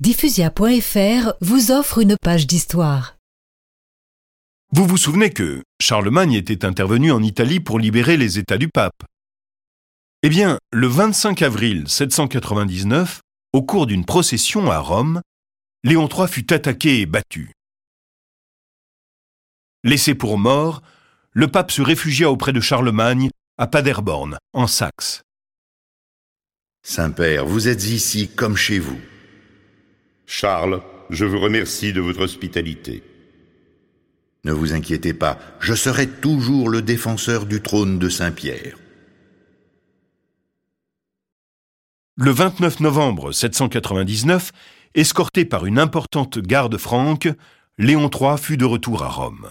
Diffusia.fr vous offre une page d'histoire. Vous vous souvenez que Charlemagne était intervenu en Italie pour libérer les États du pape Eh bien, le 25 avril 799, au cours d'une procession à Rome, Léon III fut attaqué et battu. Laissé pour mort, le pape se réfugia auprès de Charlemagne à Paderborn, en Saxe. Saint-Père, vous êtes ici comme chez vous. Charles, je vous remercie de votre hospitalité. Ne vous inquiétez pas, je serai toujours le défenseur du trône de Saint-Pierre. Le 29 novembre 799, escorté par une importante garde franque, Léon III fut de retour à Rome.